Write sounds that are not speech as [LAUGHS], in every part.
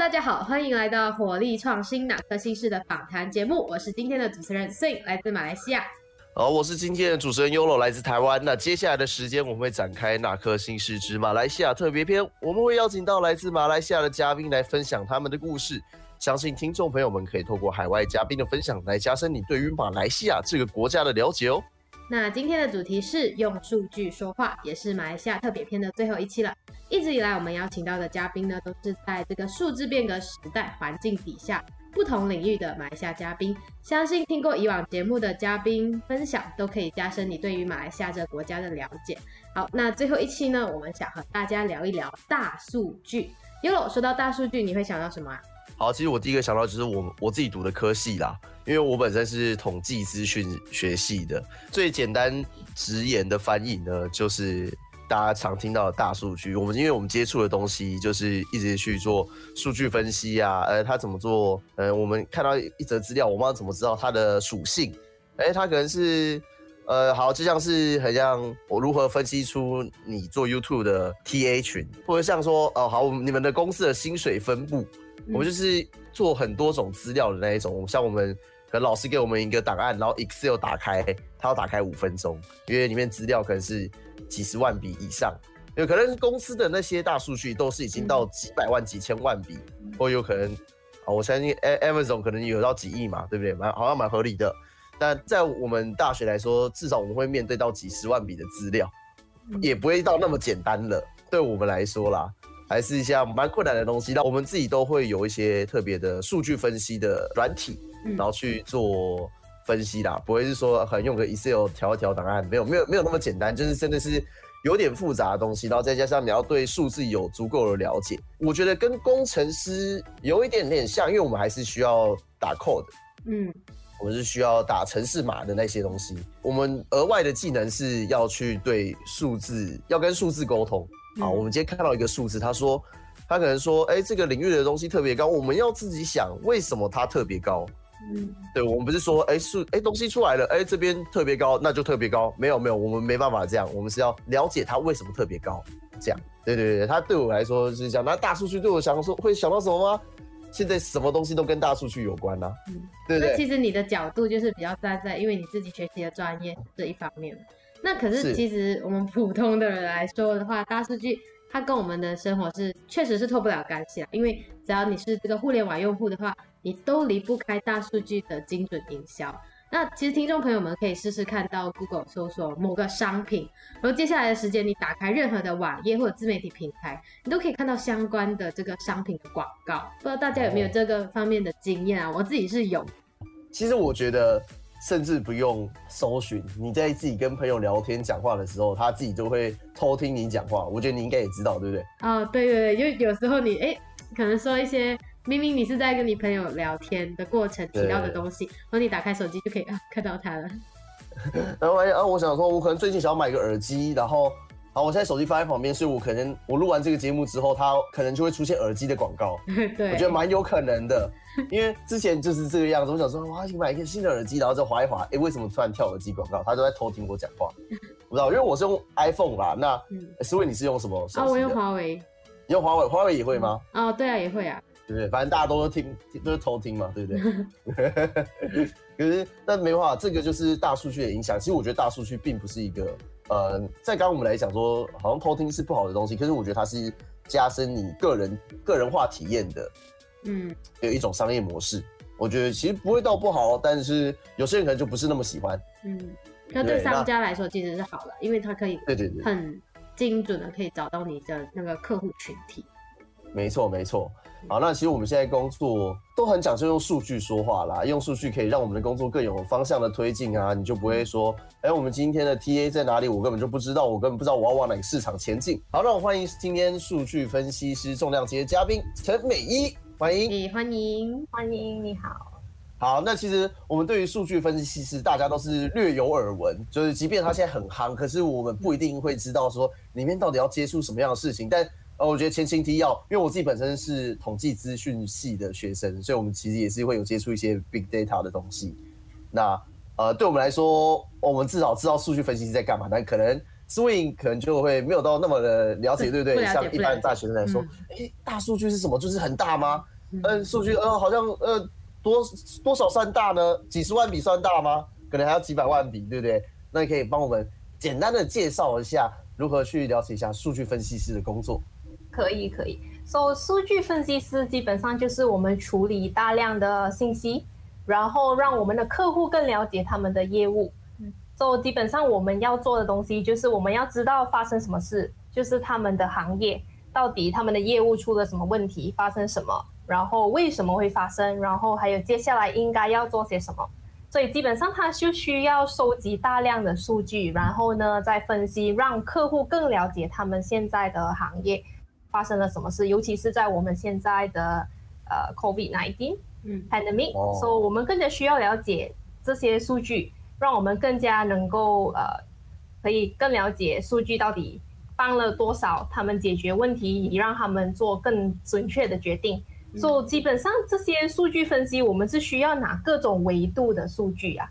大家好，欢迎来到火力创新哪颗新事的访谈节目，我是今天的主持人 Sing，来自马来西亚。好，我是今天的主持人 Yolo，来自台湾。那接下来的时间，我们会展开哪颗新事之马来西亚特别篇，我们会邀请到来自马来西亚的嘉宾来分享他们的故事。相信听众朋友们可以透过海外嘉宾的分享，来加深你对于马来西亚这个国家的了解哦。那今天的主题是用数据说话，也是马来西亚特别篇的最后一期了。一直以来，我们邀请到的嘉宾呢，都是在这个数字变革时代环境底下不同领域的马来西亚嘉宾。相信听过以往节目的嘉宾分享，都可以加深你对于马来西亚这个国家的了解。好，那最后一期呢，我们想和大家聊一聊大数据。Yolo，说到大数据，你会想到什么啊？好，其实我第一个想到就是我我自己读的科系啦，因为我本身是统计资讯学系的，最简单直言的翻译呢，就是大家常听到的大数据。我们因为我们接触的东西就是一直去做数据分析啊，呃，它怎么做？呃，我们看到一则资料，我们要怎么知道它的属性？哎，它可能是，呃，好，就像是很像我如何分析出你做 YouTube 的 TA 群，或者像说，哦，好，你们的公司的薪水分布。我们就是做很多种资料的那一种，像我们可能老师给我们一个档案，然后 Excel 打开，它要打开五分钟，因为里面资料可能是几十万笔以上，有可能公司的那些大数据都是已经到几百万、几千万笔，或有可能啊，我相信 Amazon 可能有到几亿嘛，对不对？蛮好像蛮合理的。但在我们大学来说，至少我们会面对到几十万笔的资料，也不会到那么简单了。对我们来说啦。还是一些蛮困难的东西，那我们自己都会有一些特别的数据分析的软体，然后去做分析啦，不会是说很用个 Excel 调一调档案，没有没有没有那么简单，就是真的是有点复杂的东西，然后再加上你要对数字有足够的了解，我觉得跟工程师有一点点像，因为我们还是需要打 code，嗯，我们是需要打城市码的那些东西，我们额外的技能是要去对数字要跟数字沟通。好，我们今天看到一个数字，他说，他可能说，哎，这个领域的东西特别高，我们要自己想为什么它特别高。嗯，对，我们不是说，哎，数，哎，东西出来了，哎，这边特别高，那就特别高。没有，没有，我们没办法这样，我们是要了解它为什么特别高。这样，对对对，它对我来说是这样。那大数据对我想说会想到什么吗？现在什么东西都跟大数据有关呢？嗯，对对。那其实你的角度就是比较站在，因为你自己学习的专业这一方面。那可是其实我们普通的人来说的话，大数据。它跟我们的生活是确实是脱不了干系啊，因为只要你是这个互联网用户的话，你都离不开大数据的精准营销。那其实听众朋友们可以试试看到 Google 搜索某个商品，然后接下来的时间你打开任何的网页或者自媒体平台，你都可以看到相关的这个商品的广告。不知道大家有没有这个方面的经验啊？我自己是有。其实我觉得。甚至不用搜寻，你在自己跟朋友聊天讲话的时候，他自己就会偷听你讲话。我觉得你应该也知道，对不对？哦，对对对，因为有时候你哎，可能说一些明明你是在跟你朋友聊天的过程提到的东西，然后你打开手机就可以啊看到他了。[LAUGHS] 然后哎啊，我想说，我可能最近想要买个耳机，然后。好，我现在手机放在旁边，所以我可能我录完这个节目之后，它可能就会出现耳机的广告。[LAUGHS] 对，我觉得蛮有可能的，因为之前就是这个样子。我想说，哇，你买一个新的耳机，然后再划一划，哎，为什么突然跳耳机广告？他都在偷听我讲话，[LAUGHS] 不知道，因为我是用 iPhone 啦。那思维你是用什么？啊，我用华为。你用华为，华为也会吗？哦，对啊，也会啊。对不对？反正大家都听，都是偷听嘛，对不对？[LAUGHS] 可是，但没办法，这个就是大数据的影响。其实我觉得大数据并不是一个。呃，在刚刚我们来讲说，好像偷听是不好的东西，可是我觉得它是加深你个人个人化体验的，嗯，有一种商业模式。我觉得其实不会到不好，但是有些人可能就不是那么喜欢。嗯，那对商家来说其实是好的，因为他可以对对对很精准的可以找到你的那个客户群体。没错，没错。好，那其实我们现在工作都很讲究用数据说话啦，用数据可以让我们的工作更有方向的推进啊，你就不会说，哎，我们今天的 TA 在哪里？我根本就不知道，我根本不知道我要往哪个市场前进。好，让我欢迎今天数据分析师重量级的嘉宾陈美一，欢迎，欢迎，欢迎，你好。好，那其实我们对于数据分析师，大家都是略有耳闻，就是即便他现在很夯，可是我们不一定会知道说里面到底要接触什么样的事情，但。呃，我觉得前情提要，因为我自己本身是统计资讯系的学生，所以我们其实也是会有接触一些 big data 的东西。那呃，对我们来说，我们至少知道数据分析是在干嘛，但可能 Swing 可能就会没有到那么的了解，[LAUGHS] 对不对？像一般大学生来说，哎，大数据是什么？就是很大吗？嗯，数据呃，好像呃多多少算大呢？几十万笔算大吗？可能还要几百万笔，对不对？那你可以帮我们简单的介绍一下如何去了解一下数据分析师的工作。可以，可以。So 数据分析师基本上就是我们处理大量的信息，然后让我们的客户更了解他们的业务。So 基本上我们要做的东西就是我们要知道发生什么事，就是他们的行业到底他们的业务出了什么问题，发生什么，然后为什么会发生，然后还有接下来应该要做些什么。所以基本上他就需要收集大量的数据，然后呢再分析，让客户更了解他们现在的行业。发生了什么事？尤其是在我们现在的呃 COVID-19 嗯 pandemic，所以我们更加需要了解这些数据，让我们更加能够呃可以更了解数据到底帮了多少他们解决问题，以让他们做更准确的决定。所以基本上这些数据分析，我们是需要拿各种维度的数据啊。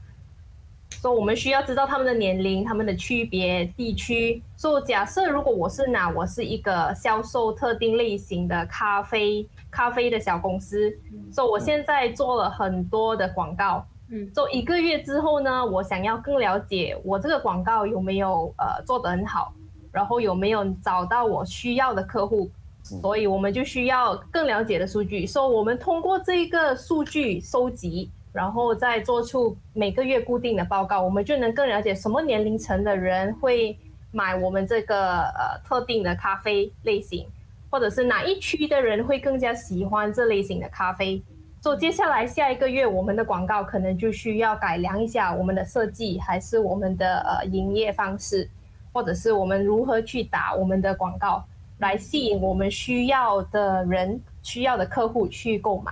说我们需要知道他们的年龄、他们的区别、地区。说假设如果我是拿我是一个销售特定类型的咖啡咖啡的小公司，说我现在做了很多的广告，嗯，做一个月之后呢，我想要更了解我这个广告有没有呃做得很好，然后有没有找到我需要的客户，所以我们就需要更了解的数据。说我们通过这个数据收集。然后再做出每个月固定的报告，我们就能更了解什么年龄层的人会买我们这个呃特定的咖啡类型，或者是哪一区的人会更加喜欢这类型的咖啡。所以接下来下一个月我们的广告可能就需要改良一下我们的设计，还是我们的呃营业方式，或者是我们如何去打我们的广告，来吸引我们需要的人、需要的客户去购买。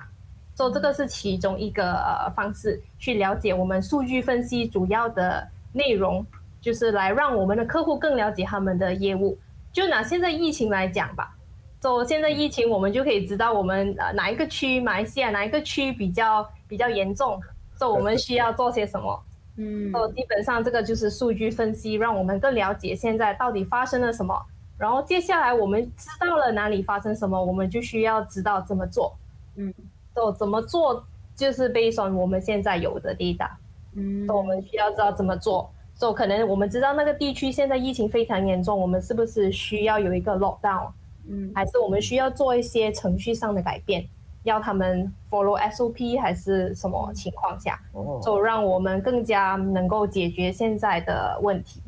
说这个是其中一个方式去了解我们数据分析主要的内容，就是来让我们的客户更了解他们的业务。就拿现在疫情来讲吧，说现在疫情我们就可以知道我们呃哪一个区马来西亚哪一个区比较比较严重，说我们需要做些什么。嗯，说基本上这个就是数据分析，让我们更了解现在到底发生了什么。然后接下来我们知道了哪里发生什么，我们就需要知道怎么做。嗯。哦，怎么做就是 based on 我们现在有的 data，嗯，我们需要知道怎么做。所以可能我们知道那个地区现在疫情非常严重，我们是不是需要有一个 lockdown？嗯，还是我们需要做一些程序上的改变，要他们 follow SOP 还是什么情况下？哦，就让我们更加能够解决现在的问题。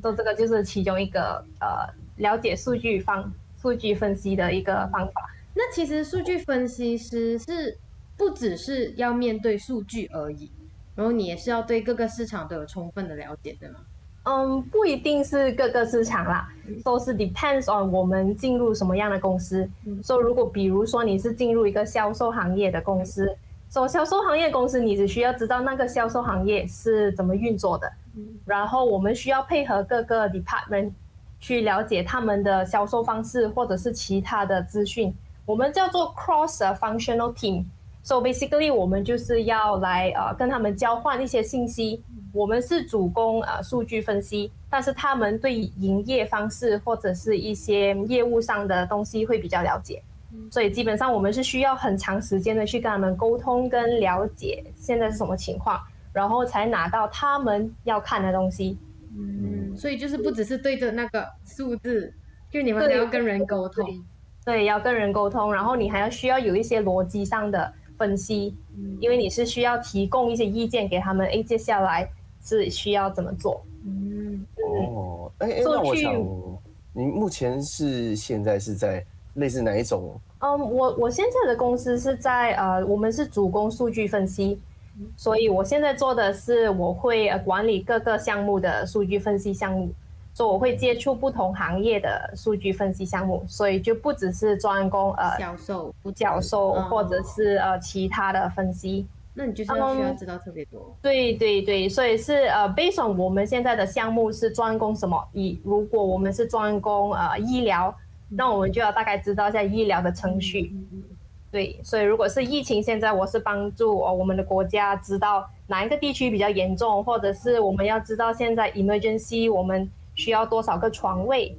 做这个就是其中一个呃了解数据方数据分析的一个方法。那其实数据分析师是不只是要面对数据而已，然后你也是要对各个市场都有充分的了解，对吗？嗯，不一定是各个市场啦，都是 depends on 我们进入什么样的公司。说如果比如说你是进入一个销售行业的公司，说销售行业公司，你只需要知道那个销售行业是怎么运作的，然后我们需要配合各个 department 去了解他们的销售方式或者是其他的资讯。我们叫做 cross functional team，so basically 我们就是要来呃跟他们交换一些信息。我们是主攻呃数据分析，但是他们对营业方式或者是一些业务上的东西会比较了解。所以基本上我们是需要很长时间的去跟他们沟通跟了解现在是什么情况，然后才拿到他们要看的东西。嗯，所以就是不只是对着那个数字，就你们还要跟人沟通。对，要跟人沟通，然后你还要需要有一些逻辑上的分析，因为你是需要提供一些意见给他们。哎，接下来是需要怎么做？嗯，哦，哎哎，那我想，您目前是现在是在类似哪一种？嗯，我我现在的公司是在呃，我们是主攻数据分析，所以我现在做的是我会管理各个项目的数据分析项目。说我会接触不同行业的数据分析项目，所以就不只是专攻呃销售、销售或者是呃其他的分析。那你就是要需要知道特别多。对对对，所以是呃，based on 我们现在的项目是专攻什么？以如果我们是专攻呃医疗，那我们就要大概知道一下医疗的程序。对，所以如果是疫情，现在我是帮助哦我们的国家知道哪一个地区比较严重，或者是我们要知道现在 emergency 我们。需要多少个床位，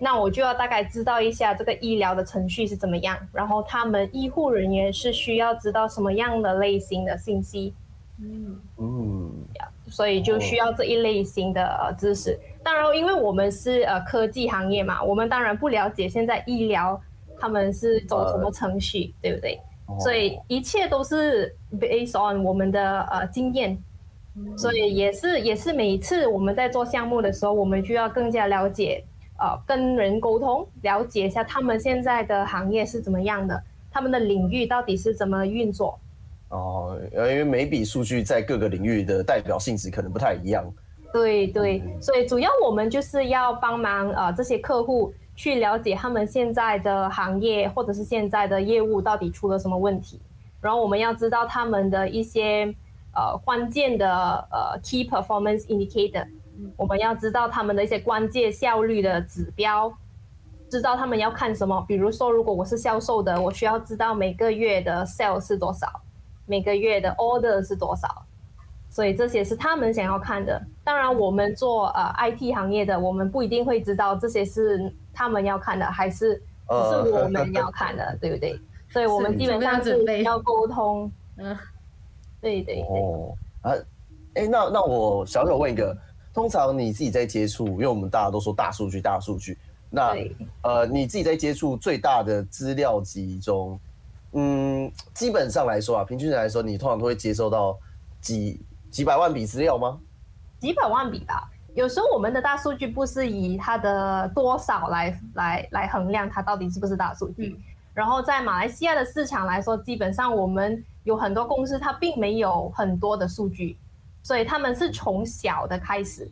那我就要大概知道一下这个医疗的程序是怎么样，然后他们医护人员是需要知道什么样的类型的信息，嗯嗯，所以就需要这一类型的呃知识。当然，因为我们是呃科技行业嘛，我们当然不了解现在医疗他们是走什么程序，对不对？所以一切都是 based on 我们的呃经验。所以也是也是每一次我们在做项目的时候，我们就要更加了解，呃，跟人沟通，了解一下他们现在的行业是怎么样的，他们的领域到底是怎么运作。哦，因为每笔数据在各个领域的代表性质可能不太一样。对对，所以主要我们就是要帮忙呃这些客户去了解他们现在的行业或者是现在的业务到底出了什么问题，然后我们要知道他们的一些。呃，关键的呃 key performance indicator，我们要知道他们的一些关键效率的指标，知道他们要看什么。比如说，如果我是销售的，我需要知道每个月的 sales 是多少，每个月的 order 是多少。所以这些是他们想要看的。当然，我们做呃 IT 行业的，我们不一定会知道这些是他们要看的，还是只是我们 [LAUGHS] 要看的，对不对？[LAUGHS] 所以我们基本上是要沟通。嗯。对对哦啊，哎，那那我小小问一个，通常你自己在接触，因为我们大家都说大数据，大数据，那呃，你自己在接触最大的资料集中，嗯，基本上来说啊，平均来说，你通常都会接收到几几百万笔资料吗？几百万笔吧，有时候我们的大数据不是以它的多少来来来衡量它到底是不是大数据，然后在马来西亚的市场来说，基本上我们。有很多公司它并没有很多的数据，所以他们是从小的开始，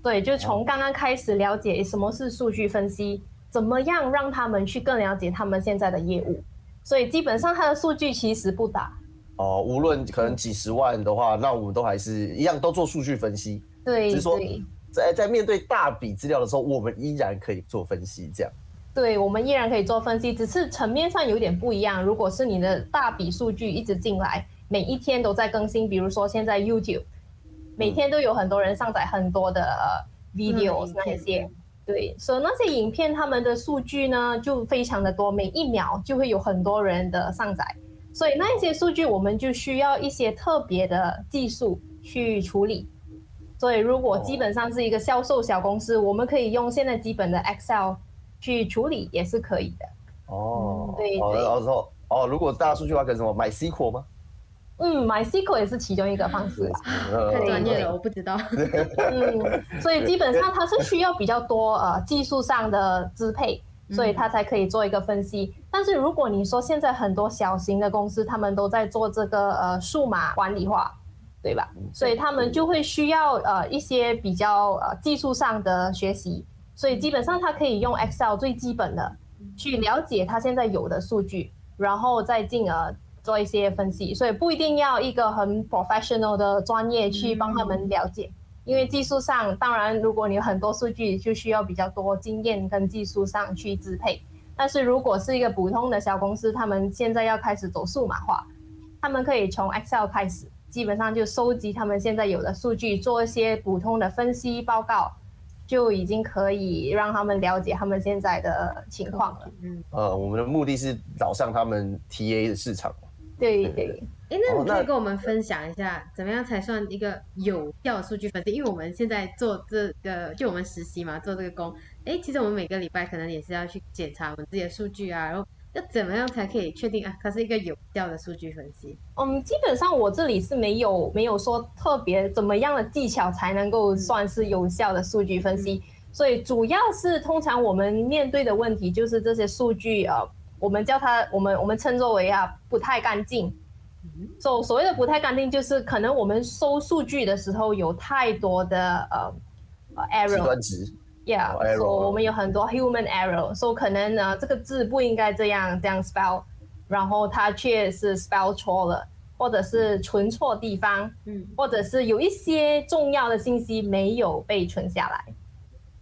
对，就从刚刚开始了解什么是数据分析，怎么样让他们去更了解他们现在的业务，所以基本上它的数据其实不大。哦，无论可能几十万的话，那我们都还是一样都做数据分析。对，是说在在面对大笔资料的时候，我们依然可以做分析，这样。对我们依然可以做分析，只是层面上有点不一样。如果是你的大笔数据一直进来，每一天都在更新，比如说现在 YouTube，每天都有很多人上载很多的 videos 那些，对，所以那些影片他们的数据呢就非常的多，每一秒就会有很多人的上载，所以那一些数据我们就需要一些特别的技术去处理。所以如果基本上是一个销售小公司，我们可以用现在基本的 Excel。去处理也是可以的哦。对对。然后哦，如果大数据的话，可以什么买 SQL 吗？嗯，买 SQL 也是其中一个方式。太专业了，我不知道。嗯，所以基本上它是需要比较多呃技术上的支配，所以它才可以做一个分析。但是如果你说现在很多小型的公司，他们都在做这个呃数码管理化，对吧？所以他们就会需要呃一些比较呃技术上的学习。所以基本上，他可以用 Excel 最基本的去了解他现在有的数据，然后再进而做一些分析。所以不一定要一个很 professional 的专业去帮他们了解，因为技术上，当然如果你有很多数据，就需要比较多经验跟技术上去支配。但是如果是一个普通的小公司，他们现在要开始走数码化，他们可以从 Excel 开始，基本上就收集他们现在有的数据，做一些普通的分析报告。就已经可以让他们了解他们现在的情况了。嗯，呃，我们的目的是找上他们 TA 的市场。对对。哎，那你可以跟我们分享一下，怎么样才算一个有效的数据分析？因为我们现在做这个，就我们实习嘛，做这个工。哎，其实我们每个礼拜可能也是要去检查我们自己的数据啊，然后。要怎么样才可以确定啊？它是一个有效的数据分析？嗯，基本上我这里是没有没有说特别怎么样的技巧才能够算是有效的数据分析。所以主要是通常我们面对的问题就是这些数据呃，我们叫它我们我们称作为啊不太干净。所所谓的不太干净，就是可能我们收数据的时候有太多的呃呃 error。Yeah，说我们有很多 human error，说可能呢这个字不应该这样这样 spell，然后它却是 spell 错了，或者是存错地方，嗯，或者是有一些重要的信息没有被存下来。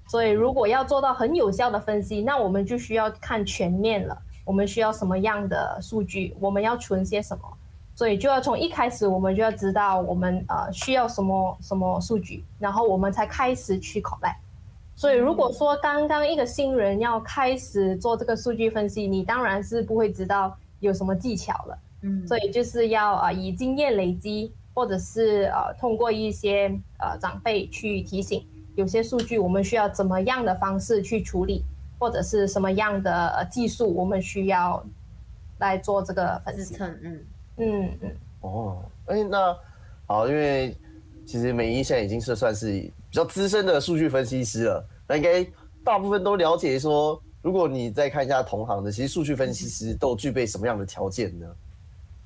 所以如果要做到很有效的分析，那我们就需要看全面了。我们需要什么样的数据？我们要存些什么？所以就要从一开始我们就要知道我们呃需要什么什么数据，然后我们才开始去 collect。所以如果说刚刚一个新人要开始做这个数据分析，你当然是不会知道有什么技巧了。嗯，所以就是要啊以经验累积，或者是呃通过一些呃长辈去提醒，有些数据我们需要怎么样的方式去处理，或者是什么样的技术我们需要来做这个分析。嗯嗯嗯。哦，哎，那好，因为其实美一现在已经是算是。比较资深的数据分析师了，那应该大部分都了解。说如果你再看一下同行的，其实数据分析师都具备什么样的条件呢？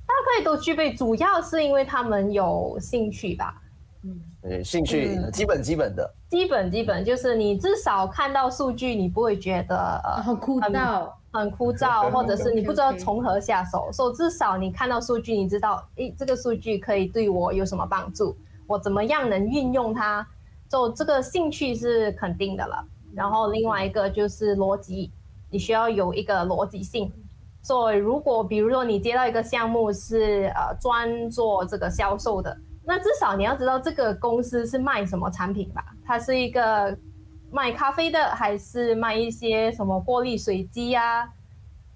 大概都具备，主要是因为他们有兴趣吧。嗯，对，兴趣基本基本的，基本基本就是你至少看到数据，你不会觉得很枯燥，很枯 [LAUGHS] 燥，或者是你不知道从何下手。所以至少你看到数据，你知道，诶，这个数据可以对我有什么帮助？我怎么样能运用它？就这个兴趣是肯定的了，然后另外一个就是逻辑，你需要有一个逻辑性。所以如果比如说你接到一个项目是呃专做这个销售的，那至少你要知道这个公司是卖什么产品吧？它是一个卖咖啡的，还是卖一些什么玻璃水机啊，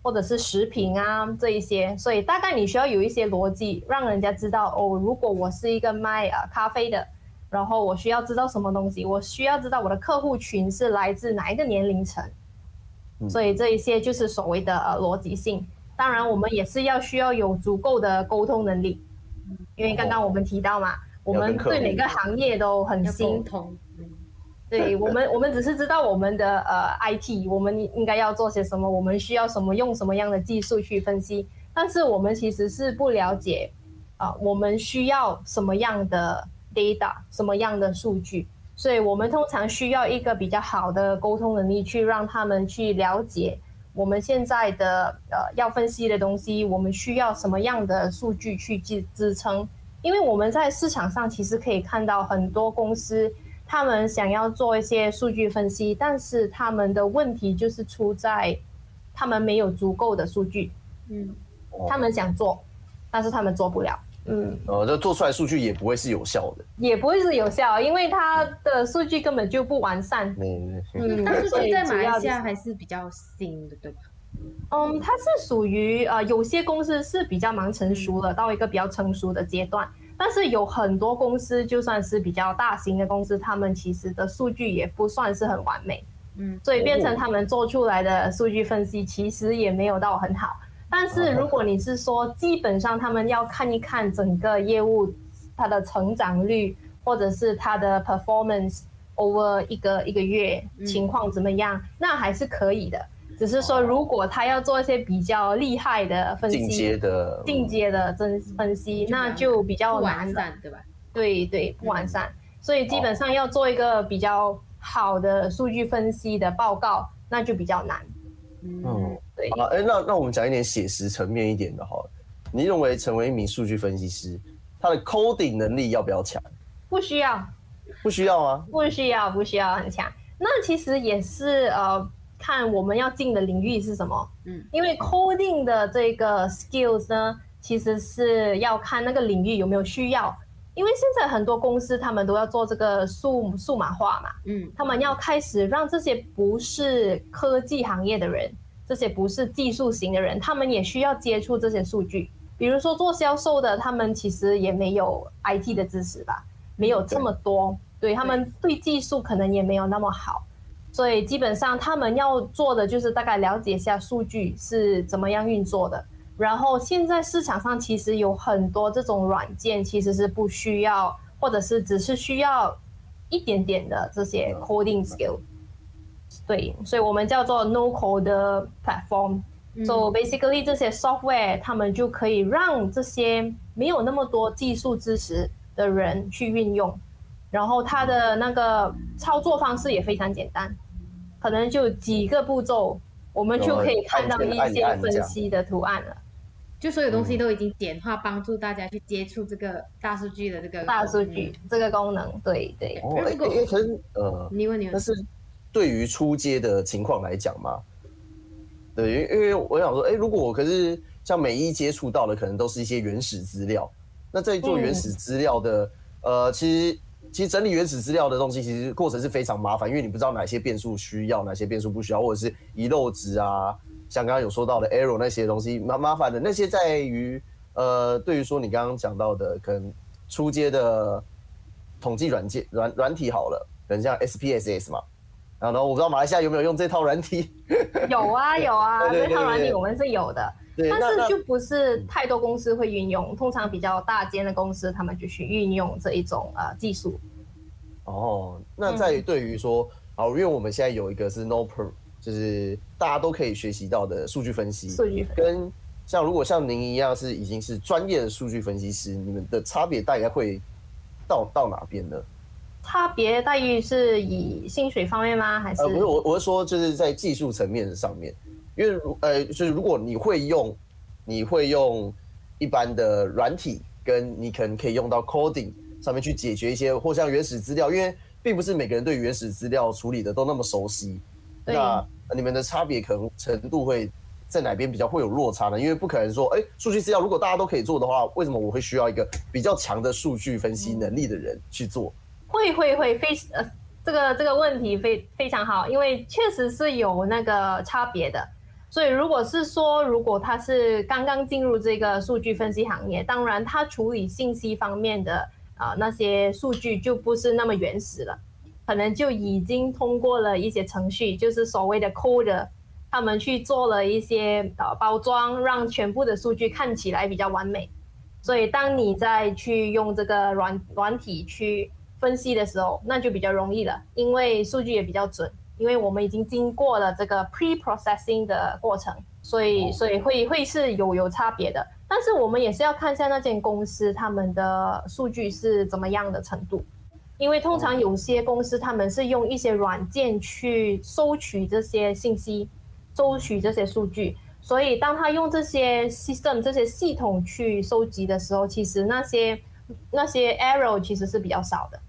或者是食品啊这一些？所以大概你需要有一些逻辑，让人家知道哦，如果我是一个卖呃咖啡的。然后我需要知道什么东西？我需要知道我的客户群是来自哪一个年龄层，所以这一些就是所谓的逻辑性。当然，我们也是要需要有足够的沟通能力，因为刚刚我们提到嘛，我们对每个行业都很新。对我们，[LAUGHS] 我们只是知道我们的呃 IT，我们应该要做些什么，我们需要什么，用什么样的技术去分析，但是我们其实是不了解啊，我们需要什么样的。Data 什么样的数据，所以我们通常需要一个比较好的沟通能力，去让他们去了解我们现在的呃要分析的东西，我们需要什么样的数据去支支撑。因为我们在市场上其实可以看到很多公司，他们想要做一些数据分析，但是他们的问题就是出在他们没有足够的数据。嗯，他们想做，但是他们做不了。嗯，呃，这做出来数据也不会是有效的，也不会是有效，因为它的数据根本就不完善。嗯嗯，但是现在马来西亚还是比较新的，对吧？嗯，它是属于呃，有些公司是比较蛮成熟的，到一个比较成熟的阶段，但是有很多公司就算是比较大型的公司，他们其实的数据也不算是很完美。嗯，所以变成他们做出来的数据分析其实也没有到很好。但是如果你是说，基本上他们要看一看整个业务它的成长率，或者是它的 performance over 一个一个月情况怎么样，那还是可以的。只是说，如果他要做一些比较厉害的分析，进阶的进阶的分分析，那就比较难散，对吧？对对，不完善。所以基本上要做一个比较好的数据分析的报告，那就比较难。嗯。啊，哎，那那我们讲一点写实层面一点的哈。你认为成为一名数据分析师，他的 coding 能力要不要强？不需要，不需要吗？不需要，不需要很强。那其实也是呃，看我们要进的领域是什么。嗯，因为 coding 的这个 skills 呢，其实是要看那个领域有没有需要。因为现在很多公司他们都要做这个数数码化嘛，嗯，他们要开始让这些不是科技行业的人。这些不是技术型的人，他们也需要接触这些数据。比如说做销售的，他们其实也没有 IT 的知识吧，没有这么多。对他们对技术可能也没有那么好，所以基本上他们要做的就是大概了解一下数据是怎么样运作的。然后现在市场上其实有很多这种软件，其实是不需要，或者是只是需要一点点的这些 coding skill。对，所以我们叫做 no code platform。So basically，这些 software 他们就可以让这些没有那么多技术知识的人去运用，然后它的那个操作方式也非常简单，可能就几个步骤，我们就可以看到一些分析的图案了。就所有东西都已经简化，帮助大家去接触这个大数据的这个大数据这个功能。对对。哦，哎，可是呃，你问你问，但是。对于出街的情况来讲嘛，对，因因为我想说，哎，如果我可是像每一接触到的，可能都是一些原始资料。那在做原始资料的，呃，其实其实整理原始资料的东西，其实过程是非常麻烦，因为你不知道哪些变数需要，哪些变数不需要，或者是遗漏值啊，像刚刚有说到的 error 那些东西，蛮麻烦的那些在于呃，对于说你刚刚讲到的，可能出街的统计软件软软体好了，可能像 SPSS 嘛，然后我不知道马来西亚有没有用这套软体？有 [LAUGHS] 啊有啊，这套软体我们是有的。但是就不是太多公司会运用，通常比较大间的公司，他们就去运用这一种呃技术。哦，那在对于说，好，因为我们现在有一个是 No Per，就是大家都可以学习到的数据分析。数据跟像如果像您一样是已经是专业的数据分析师，你们的差别大概会到到哪边呢？差别待遇是以薪水方面吗？还是？呃，不是，我我是说就是在技术层面上面。因为如呃，就是如果你会用，你会用一般的软体，跟你可能可以用到 coding 上面去解决一些，或像原始资料，因为并不是每个人对原始资料处理的都那么熟悉。那你们的差别可能程度会在哪边比较会有落差呢？因为不可能说，哎，数据资料如果大家都可以做的话，为什么我会需要一个比较强的数据分析能力的人去做？会会会，非呃，这个这个问题非非常好，因为确实是有那个差别的。所以，如果是说，如果他是刚刚进入这个数据分析行业，当然他处理信息方面的啊那些数据就不是那么原始了，可能就已经通过了一些程序，就是所谓的 code，他们去做了一些呃包装，让全部的数据看起来比较完美。所以，当你再去用这个软软体去分析的时候，那就比较容易了，因为数据也比较准。因为我们已经经过了这个 pre-processing 的过程，所以所以会会是有有差别的。但是我们也是要看一下那间公司他们的数据是怎么样的程度，因为通常有些公司他们是用一些软件去收取这些信息，收取这些数据，所以当他用这些 system 这些系统去收集的时候，其实那些那些 error 其实是比较少的。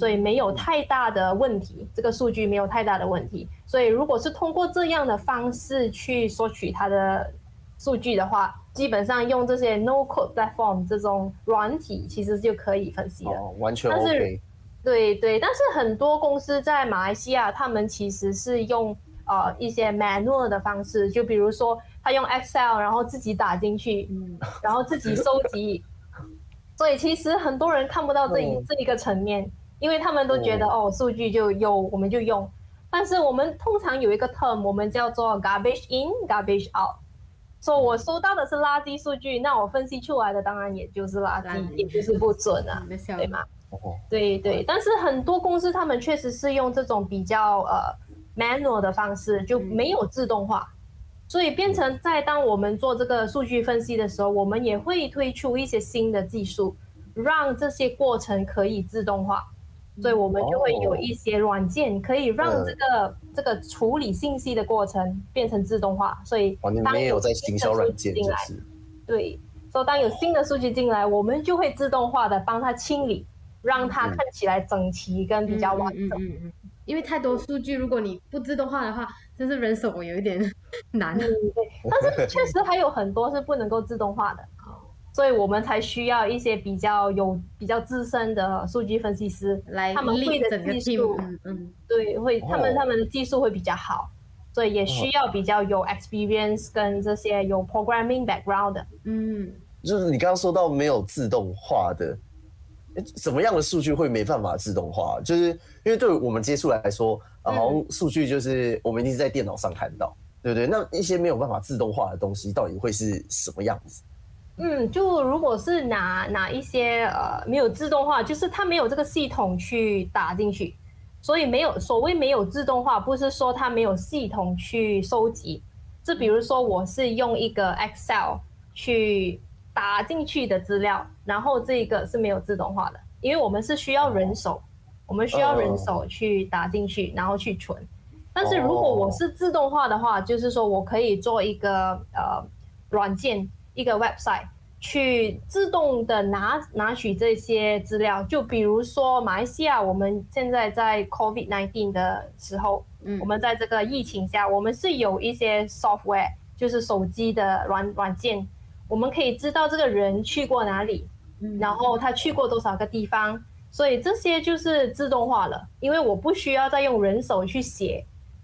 所以没有太大的问题，这个数据没有太大的问题。所以如果是通过这样的方式去索取它的数据的话，基本上用这些 No Code Platform 这种软体，其实就可以分析了。哦，完全 OK。对对，但是很多公司在马来西亚，他们其实是用呃一些 manual 的方式，就比如说他用 Excel，然后自己打进去，嗯，然后自己收集。所以其实很多人看不到这一 [LAUGHS] 这一个层面。因为他们都觉得哦，数据就有我们就用，但是我们通常有一个 term，我们叫做 garbage in，garbage out。说我收到的是垃圾数据，那我分析出来的当然也就是垃圾，也就是不准啊，对吗？对对，但是很多公司他们确实是用这种比较呃 manual 的方式，就没有自动化，所以变成在当我们做这个数据分析的时候，我们也会推出一些新的技术，让这些过程可以自动化。所以我们就会有一些软件可以让这个这个处理信息的过程变成自动化。所以当有在行销软件进来，对，所以当有新的数据进来，我们就会自动化的帮它清理，让它看起来整齐跟比较完整。嗯嗯。因为太多数据，如果你不自动化的话，真是人手有一点 [LAUGHS] 难。对，但是确实还有很多是不能够自动化的。所以我们才需要一些比较有比较资深的数据分析师来，他们会的技术，嗯嗯，对，会他们他们的技术会比较好，所以也需要比较有 experience 跟这些有 programming background 的，嗯，就是你刚刚说到没有自动化的，什么样的数据会没办法自动化？就是因为对我们接触来说，好像数据就是我们一定是在电脑上看到，对不对？那一些没有办法自动化的东西，到底会是什么样子？嗯，就如果是哪哪一些呃没有自动化，就是它没有这个系统去打进去，所以没有所谓没有自动化，不是说它没有系统去收集。就比如说我是用一个 Excel 去打进去的资料，然后这个是没有自动化的，因为我们是需要人手，我们需要人手去打进去，然后去存。但是如果我是自动化的话，就是说我可以做一个呃软件。一个 website 去自动的拿拿取这些资料，就比如说马来西亚，我们现在在 COVID nineteen 的时候，嗯，我们在这个疫情下，我们是有一些 software，就是手机的软软件，我们可以知道这个人去过哪里，嗯，然后他去过多少个地方，所以这些就是自动化了，因为我不需要再用人手去写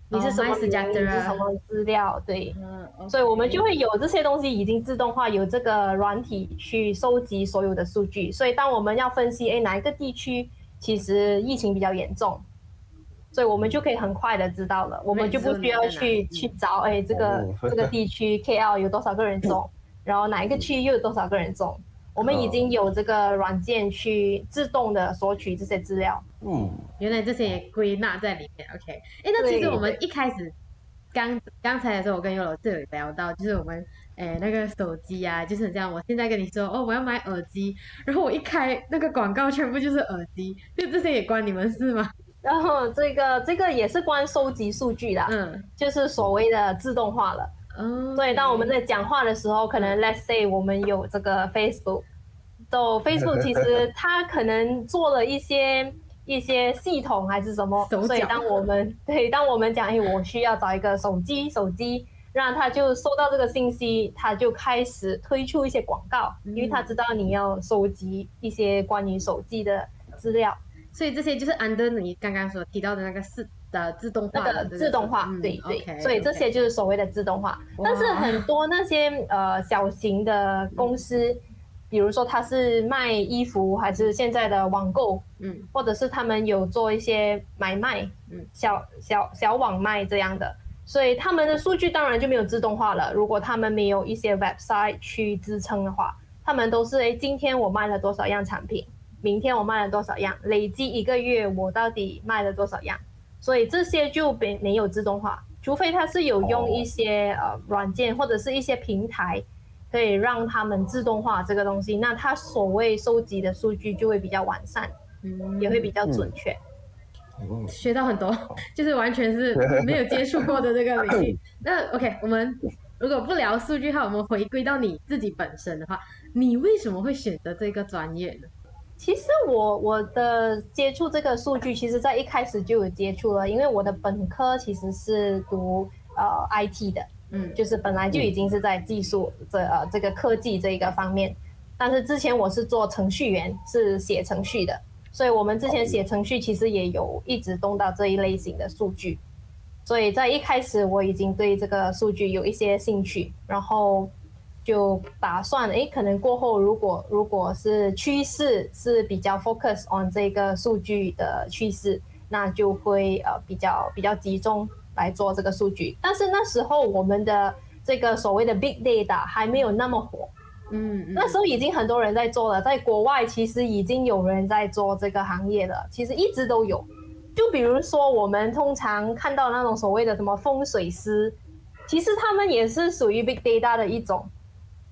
你是什么名，你是什么资料，对，嗯所以我们就会有这些东西已经自动化，有这个软体去收集所有的数据，所以当我们要分析，哎，哪一个地区其实疫情比较严重，所以我们就可以很快的知道了，我们就不需要去去找，哎，这个 [LAUGHS] 这个地区 KL 有多少个人中，然后哪一个区又有多少个人中。我们已经有这个软件去自动的索取这些资料。嗯，原来这些也归纳在里面。OK，哎，那其实我们一开始刚刚才的时候，我跟优老师有聊到，就是我们哎那个手机啊，就是这样。我现在跟你说，哦，我要买耳机，然后我一开那个广告，全部就是耳机，就这些也关你们事吗？然后这个这个也是关收集数据的，嗯，就是所谓的自动化了。嗯，对，当我们在讲话的时候，可能 Let's say 我们有这个 Facebook，都 [LAUGHS] Facebook 其实它可能做了一些一些系统还是什么，所以当我们对当我们讲，哎，我需要找一个手机，手机，那他就收到这个信息，他就开始推出一些广告，因为他知道你要收集一些关于手机的资料，所以这些就是 under 你刚刚所提到的那个是。的自动化的自动化，对对，所以这些就是所谓的自动化。但是很多那些呃小型的公司，比如说他是卖衣服，还是现在的网购，嗯，或者是他们有做一些买卖，嗯，小小小网卖这样的，所以他们的数据当然就没有自动化了。如果他们没有一些 website 去支撑的话，他们都是哎，今天我卖了多少样产品，明天我卖了多少样，累计一个月我到底卖了多少样。所以这些就没没有自动化，除非他是有用一些呃软件或者是一些平台，可以让他们自动化这个东西，那他所谓收集的数据就会比较完善，嗯，也会比较准确。学到很多，[LAUGHS] 就是完全是 [LAUGHS] 没有接触过的这个领域。那 OK，我们如果不聊数据话，我们回归到你自己本身的话，你为什么会选择这个专业呢？其实我我的接触这个数据，其实在一开始就有接触了，因为我的本科其实是读呃 IT 的，嗯，就是本来就已经是在技术这呃这个科技这一个方面，但是之前我是做程序员，是写程序的，所以我们之前写程序其实也有一直动到这一类型的数据，所以在一开始我已经对这个数据有一些兴趣，然后。就打算诶，可能过后如果如果是趋势是比较 focus on 这个数据的趋势，那就会呃比较比较集中来做这个数据。但是那时候我们的这个所谓的 big data 还没有那么火，嗯，那时候已经很多人在做了，在国外其实已经有人在做这个行业了，其实一直都有。就比如说我们通常看到那种所谓的什么风水师，其实他们也是属于 big data 的一种。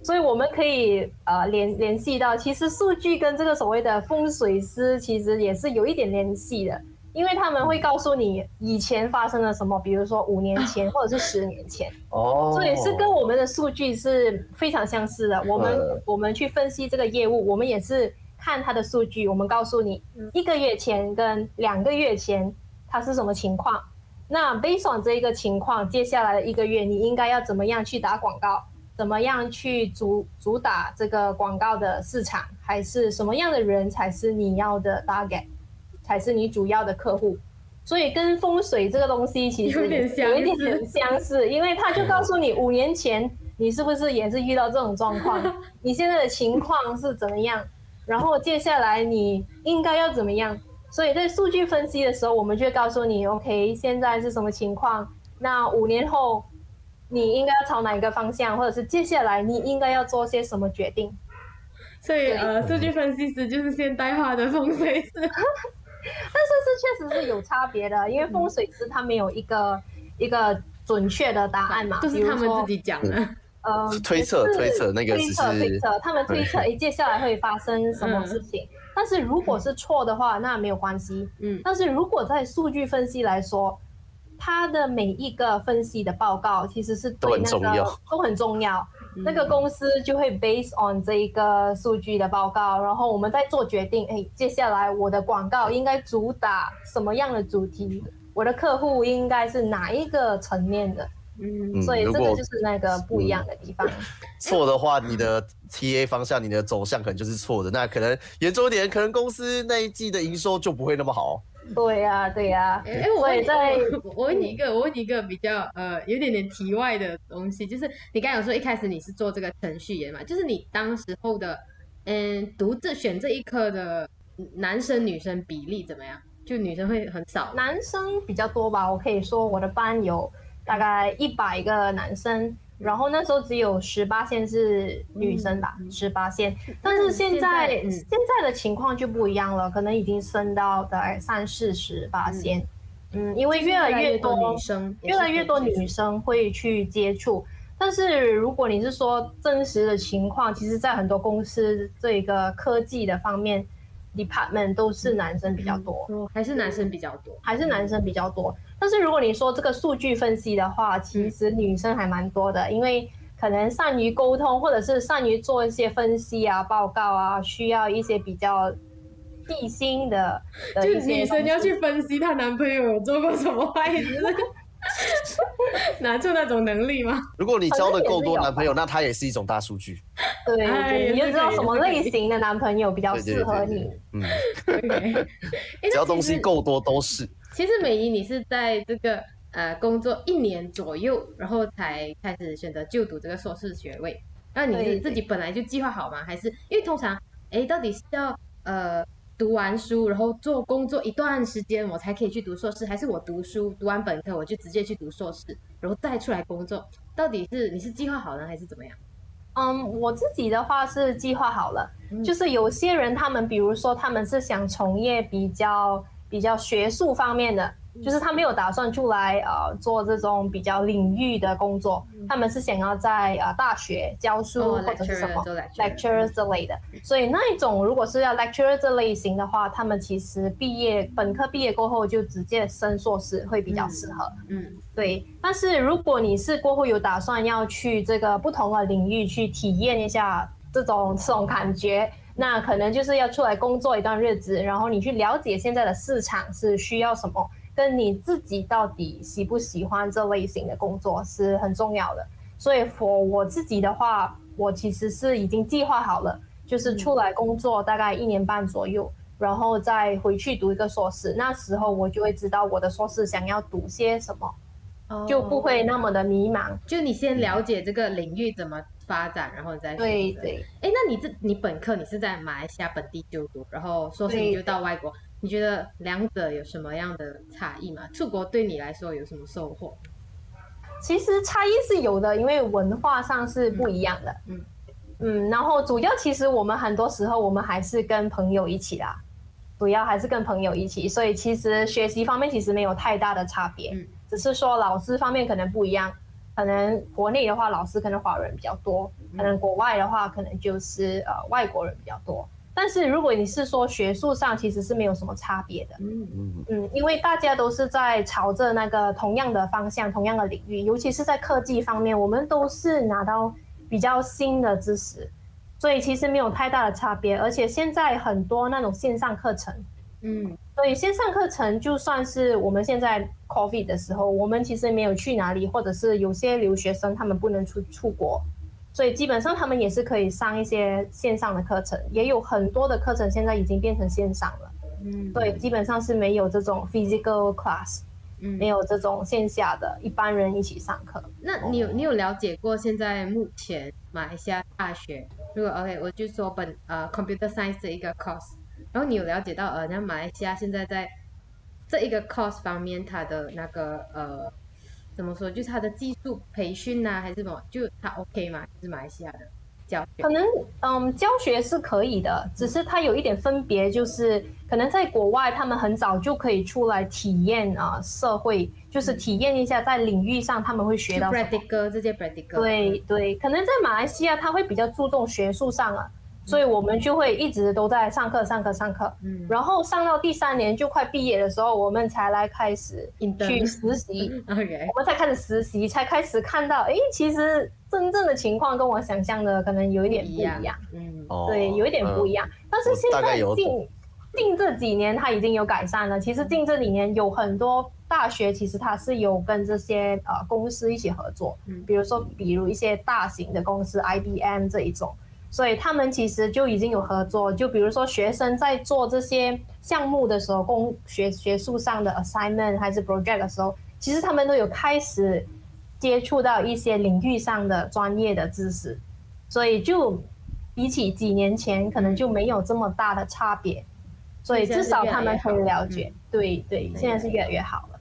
所以我们可以呃联联系到，其实数据跟这个所谓的风水师其实也是有一点联系的，因为他们会告诉你以前发生了什么，比如说五年前 [LAUGHS] 或者是十年前，哦，所以是跟我们的数据是非常相似的。我们我们去分析这个业务，我们也是看它的数据，我们告诉你一个月前跟两个月前它是什么情况，那 based on 这一个情况，接下来的一个月你应该要怎么样去打广告。怎么样去主主打这个广告的市场，还是什么样的人才是你要的 target，才是你主要的客户？所以跟风水这个东西其实有一点相似，因为他就告诉你五年前你是不是也是遇到这种状况，[LAUGHS] 你现在的情况是怎么样，然后接下来你应该要怎么样？所以在数据分析的时候，我们就会告诉你，OK，现在是什么情况？那五年后。你应该要朝哪一个方向，或者是接下来你应该要做些什么决定？所以呃，数据分析师就是现代化的风水师，[LAUGHS] 但是是确实是有差别的，因为风水师他没有一个一个准确的答案嘛，就是他们自己讲的，呃，推测推测那个推测推测，他们推测诶 [LAUGHS] 接下来会发生什么事情，但是如果是错的话，那没有关系，嗯，但是如果在数据分析来说。他的每一个分析的报告其实是对那个都很重要，那个公司就会 base on 这一个数据的报告，然后我们再做决定。哎，接下来我的广告应该主打什么样的主题？我的客户应该是哪一个层面的？嗯，所以这个就是那个不一样的地方。错的话，你的 TA 方向、你的走向可能就是错的。那可能严重一点，可能公司那一季的营收就不会那么好。[LAUGHS] 对呀，对呀。哎，我问在，我问你一个，我问你一个比较呃有点点题外的东西，就是你刚有说一开始你是做这个程序员嘛？就是你当时候的嗯读这选这一科的男生女生比例怎么样？就女生会很少，男生比较多吧。我可以说我的班有大概一百个男生，然后那时候只有十八线是女生吧，十八线。但是现在现在的情况就不一样了，可能已经升到大概三四十八线。嗯，因为越来越多女生，越来越多女生会去接触。但是如果你是说真实的情况，其实，在很多公司这个科技的方面。department 都是男生比较多，还是男生比较多？还是男生比较多？但是如果你说这个数据分析的话，其实女生还蛮多的，因为可能善于沟通，或者是善于做一些分析啊、报告啊，需要一些比较细心的。[LAUGHS] 就女生要去分析她男朋友有做过什么坏事。拿出那种能力吗？[LAUGHS] 如果你交的够多男朋友，那他也是一种大数据。对，你就知道什么类型的男朋友比较适合你。嗯，[LAUGHS] 只要东西够多都是。其实美仪，你是在这个呃工作一年左右，然后才开始选择就读这个硕士学位。那你是自己本来就计划好吗？还是因为通常，哎，到底是要呃？读完书，然后做工作一段时间，我才可以去读硕士，还是我读书读完本科我就直接去读硕士，然后再出来工作？到底是你是计划好了还是怎么样？嗯，我自己的话是计划好了，就是有些人他们比如说他们是想从业比较比较学术方面的。就是他没有打算出来呃做这种比较领域的工作，他们是想要在呃大学教书或者是什么 lecturer 之类的。所以那一种如果是要 lecturer 这类型的话，他们其实毕业本科毕业过后就直接升硕士会比较适合。嗯，对。但是如果你是过后有打算要去这个不同的领域去体验一下这种这种感觉，那可能就是要出来工作一段日子，然后你去了解现在的市场是需要什么。跟你自己到底喜不喜欢这类型的工作是很重要的，所以我我自己的话，我其实是已经计划好了，就是出来工作大概一年半左右，然后再回去读一个硕士，那时候我就会知道我的硕士想要读些什么，就不会那么的迷茫。就你先了解这个领域怎么发展，然后你再对对。哎，那你这你本科你是在马来西亚本地就读，然后硕士你就到外国。你觉得两者有什么样的差异吗？出国对你来说有什么收获？其实差异是有的，因为文化上是不一样的。嗯嗯，然后主要其实我们很多时候我们还是跟朋友一起啦，主要还是跟朋友一起，所以其实学习方面其实没有太大的差别。嗯，只是说老师方面可能不一样，可能国内的话老师可能华人比较多，可能国外的话可能就是呃外国人比较多。但是如果你是说学术上，其实是没有什么差别的。嗯嗯嗯，因为大家都是在朝着那个同样的方向、同样的领域，尤其是在科技方面，我们都是拿到比较新的知识，所以其实没有太大的差别。而且现在很多那种线上课程，嗯，所以线上课程就算是我们现在 COVID 的时候，我们其实没有去哪里，或者是有些留学生他们不能出出国。所以基本上他们也是可以上一些线上的课程，也有很多的课程现在已经变成线上了。嗯，对，基本上是没有这种 physical class，嗯，没有这种线下的一般人一起上课。那你有你有了解过现在目前马来西亚大学？如果 OK，我就说本呃 computer science 的一个 course，然后你有了解到呃，那马来西亚现在在这一个 course 方面，它的那个呃。怎么说？就是它的技术培训呐，还是什么？就它 OK 吗？是马来西亚的教学？可能嗯，教学是可以的，只是它有一点分别，就是可能在国外，他们很早就可以出来体验啊，社会就是体验一下在领域上他们会学到。practical 这些 practical。对对，可能在马来西亚他会比较注重学术上啊。所以我们就会一直都在上课、上课、上课，嗯，然后上到第三年就快毕业的时候，我们才来开始去实习，[LAUGHS] OK，我们才开始实习，才开始看到，哎，其实真正的情况跟我想象的可能有一点不一样，嗯，对，有一点不一样。但是现在近近这几年它已经有改善了，其实近这几年有很多大学其实它是有跟这些呃公司一起合作，嗯，比如说比如一些大型的公司，IBM 这一种，所以他们其实就已经有合作。就比如说学生在做这些项目的时候，工学学术上的 assignment 还是 project 的时候，其实他们都有开始接触到一些领域上的专业的知识，所以就比起几年前，可能就没有这么大的差别。所以至少他们可以了解，对对，现在是越来越好了。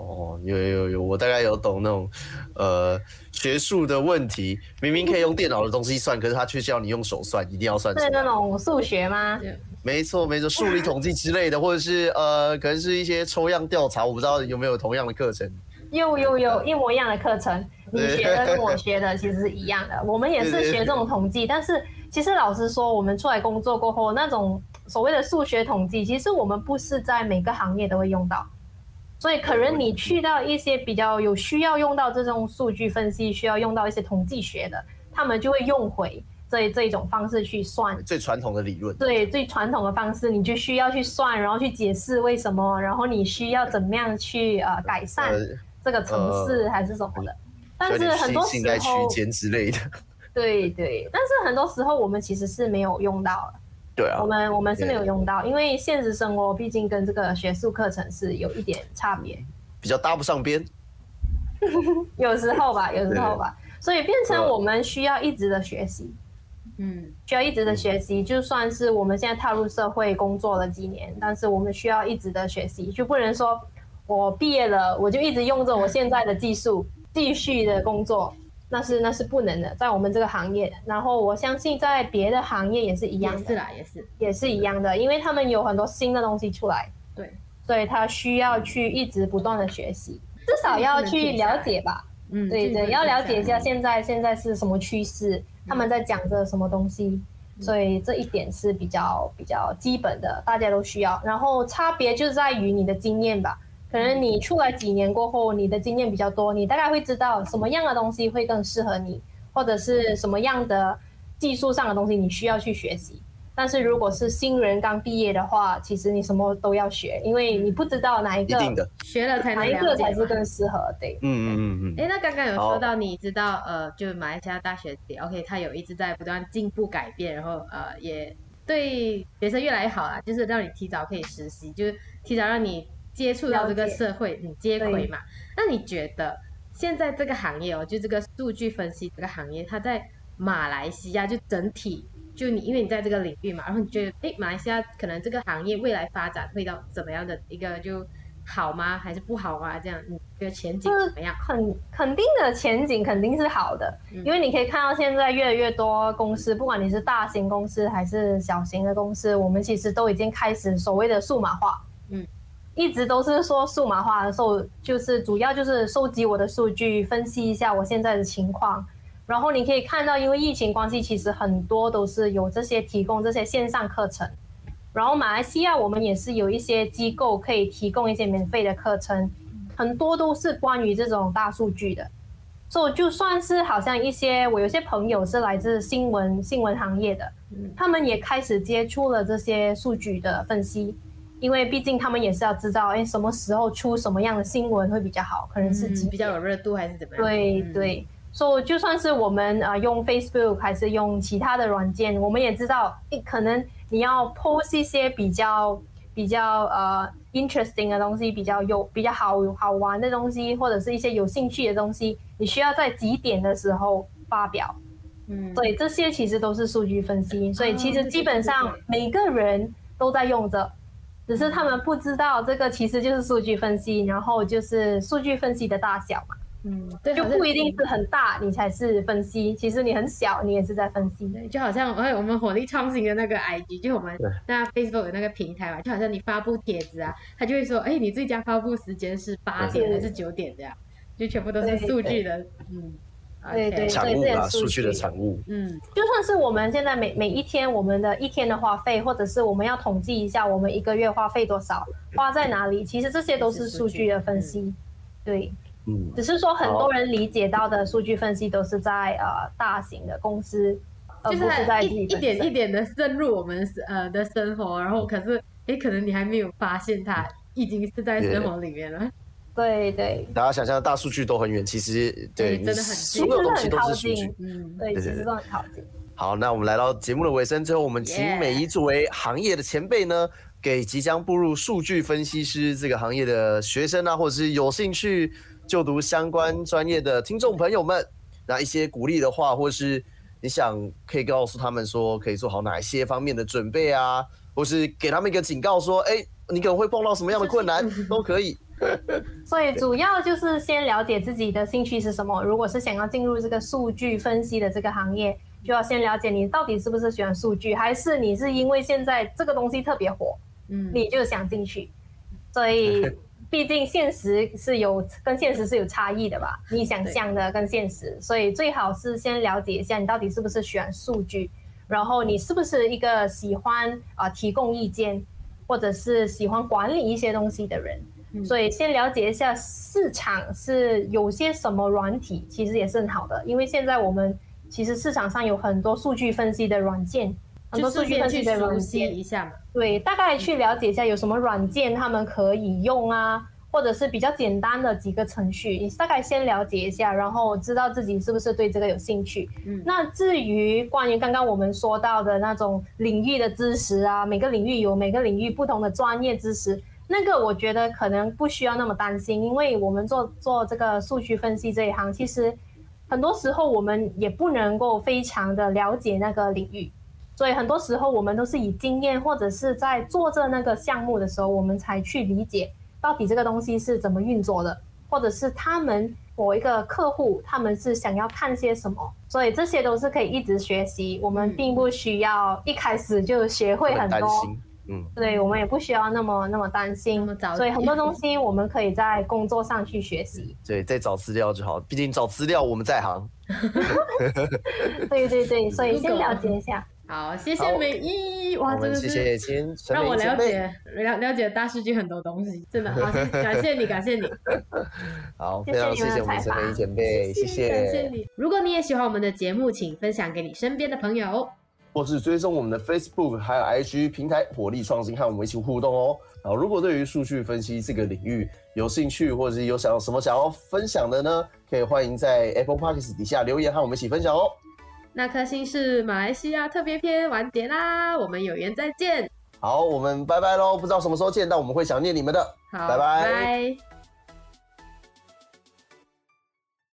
嗯，哦，有有有，我大概有懂那种，呃，学术的问题，明明可以用电脑的东西算，可是他却叫你用手算，一定要算。是那种数学吗？没错没错，数理统计之类的，或者是呃，可能是一些抽样调查，我不知道有没有同样的课程。有有有一模一样的课程，你学的跟我学的其实是一样的，我们也是学这种统计，但是其实老实说，我们出来工作过后那种。所谓的数学统计，其实我们不是在每个行业都会用到，所以可能你去到一些比较有需要用到这种数据分析，需要用到一些统计学的，他们就会用回这这一种方式去算最传统的理论。对，最传统的方式，你就需要去算，然后去解释为什么，然后你需要怎么样去呃改善这个城市还是什么的。但是很多时候区间之类的。[LAUGHS] 对对，但是很多时候我们其实是没有用到。对啊，我们我们是没有用到，因为现实生活毕竟跟这个学术课程是有一点差别，比较搭不上边。[LAUGHS] 有时候吧，有时候吧，所以变成我们需要一直的学习，嗯，需要一直的学习。就算是我们现在踏入社会工作了几年，但是我们需要一直的学习，就不能说我毕业了我就一直用着我现在的技术继续的工作。那是那是不能的，在我们这个行业。然后我相信在别的行业也是一样的，是啦，也是也是一样的，因为他们有很多新的东西出来，对，所以他需要去一直不断的学习，至少要去了解吧。嗯，对对，要了解一下现在现在是什么趋势，他们在讲着什么东西，所以这一点是比较比较基本的，大家都需要。然后差别就在于你的经验吧。可能你出来几年过后，你的经验比较多，你大概会知道什么样的东西会更适合你，或者是什么样的技术上的东西你需要去学习。但是如果是新人刚毕业的话，其实你什么都要学，因为你不知道哪一个学了才哪一个才是更适合对。嗯嗯嗯嗯。哎，那刚刚有说到，你知道呃，就马来西亚大学，OK，它有一直在不断进步改变，然后呃，也对学生越来越好啊，就是让你提早可以实习，就是提早让你。接触到这个社会，你接轨嘛？那你觉得现在这个行业哦，就这个数据分析这个行业，它在马来西亚就整体，就你因为你在这个领域嘛，然后你觉得，哎，马来西亚可能这个行业未来发展会到怎么样的一个就好吗？还是不好啊？这样你觉得前景怎么样？很肯定的前景肯定是好的，因为你可以看到现在越来越多公司，不管你是大型公司还是小型的公司，我们其实都已经开始所谓的数码化。嗯。一直都是说数码化的时候，就是主要就是收集我的数据，分析一下我现在的情况。然后你可以看到，因为疫情关系，其实很多都是有这些提供这些线上课程。然后马来西亚我们也是有一些机构可以提供一些免费的课程，很多都是关于这种大数据的。所以就算是好像一些我有些朋友是来自新闻新闻行业的，他们也开始接触了这些数据的分析。因为毕竟他们也是要知道，哎，什么时候出什么样的新闻会比较好，可能是比较有热度还是怎么样？对对，所以就算是我们啊用 Facebook 还是用其他的软件，我们也知道，可能你要 post 一些比较比较呃 interesting 的东西，比较有比较好好玩的东西，或者是一些有兴趣的东西，你需要在几点的时候发表。嗯，对，这些其实都是数据分析，所以其实基本上每个人都在用着。只是他们不知道这个其实就是数据分析，然后就是数据分析的大小嘛，嗯，对就不一定是很大你才是分析，其实你很小你也是在分析。对，就好像哎，我们火力创新的那个 IG，就我们那 Facebook 的那个平台嘛，就好像你发布帖子啊，他就会说，哎，你最佳发布时间是八点还是九点这样，就全部都是数据的，嗯。对对对，这是数据的产物。嗯，就算是我们现在每每一天我们的一天的花费，或者是我们要统计一下我们一个月花费多少，花在哪里，其实这些都是数据的分析。对，嗯，只是说很多人理解到的数据分析都是在呃大型的公司，而不是在一一点一点的深入我们呃的生活，然后可是哎，可能你还没有发现它已经是在生活里面了。对对，大家想象大数据都很远，其实对，真的很所有东西都是数据。嗯，对，其实都很靠近。好，那我们来到节目的尾声之后，我们请美仪作为行业的前辈呢，给即将步入数据分析师这个行业的学生啊，或者是有兴趣就读相关专业的听众朋友们，那一些鼓励的话，或是你想可以告诉他们说，可以做好哪一些方面的准备啊，或是给他们一个警告说，哎，你可能会碰到什么样的困难，[LAUGHS] 都可以。[LAUGHS] 所以主要就是先了解自己的兴趣是什么。如果是想要进入这个数据分析的这个行业。就要先了解你到底是不是喜欢数据，还是你是因为现在这个东西特别火，嗯，你就想进去。所以，毕竟现实是有跟现实是有差异的吧？你想象的跟现实，所以最好是先了解一下你到底是不是喜欢数据，然后你是不是一个喜欢啊提供意见，或者是喜欢管理一些东西的人。所以先了解一下市场是有些什么软体，其实也是很好的，因为现在我们。其实市场上有很多数据分析的软件，很多数据分析的软件，一下嘛。对，大概去了解一下有什么软件他们可以用啊，或者是比较简单的几个程序，你大概先了解一下，然后知道自己是不是对这个有兴趣。嗯。那至于关于刚刚我们说到的那种领域的知识啊，每个领域有每个领域不同的专业知识，那个我觉得可能不需要那么担心，因为我们做做这个数据分析这一行，其实。很多时候我们也不能够非常的了解那个领域，所以很多时候我们都是以经验或者是在做这那个项目的时候，我们才去理解到底这个东西是怎么运作的，或者是他们某一个客户他们是想要看些什么，所以这些都是可以一直学习，我们并不需要一开始就学会很多。嗯，对我们也不需要那么那么担心，所以很多东西我们可以在工作上去学习。对，在找资料就好，毕竟找资料我们在行。[LAUGHS] [LAUGHS] 对对对，所以先了解一下。好，谢谢美一，哇，真的是谢谢让我了解了了解大数据很多东西，真的好，[LAUGHS] 感谢你，感谢你。好，非常谢谢我们陈美一前辈，谢谢，感谢你。如果你也喜欢我们的节目，请分享给你身边的朋友。或是追踪我们的 Facebook 还有 IG 平台，火力创新，和我们一起互动哦。然后，如果对于数据分析这个领域有兴趣，或者是有想要什么想要分享的呢？可以欢迎在 Apple Podcast 底下留言，和我们一起分享哦。那颗星是马来西亚特别篇完结啦，我们有缘再见。好，我们拜拜喽！不知道什么时候见，但我们会想念你们的。好，拜拜。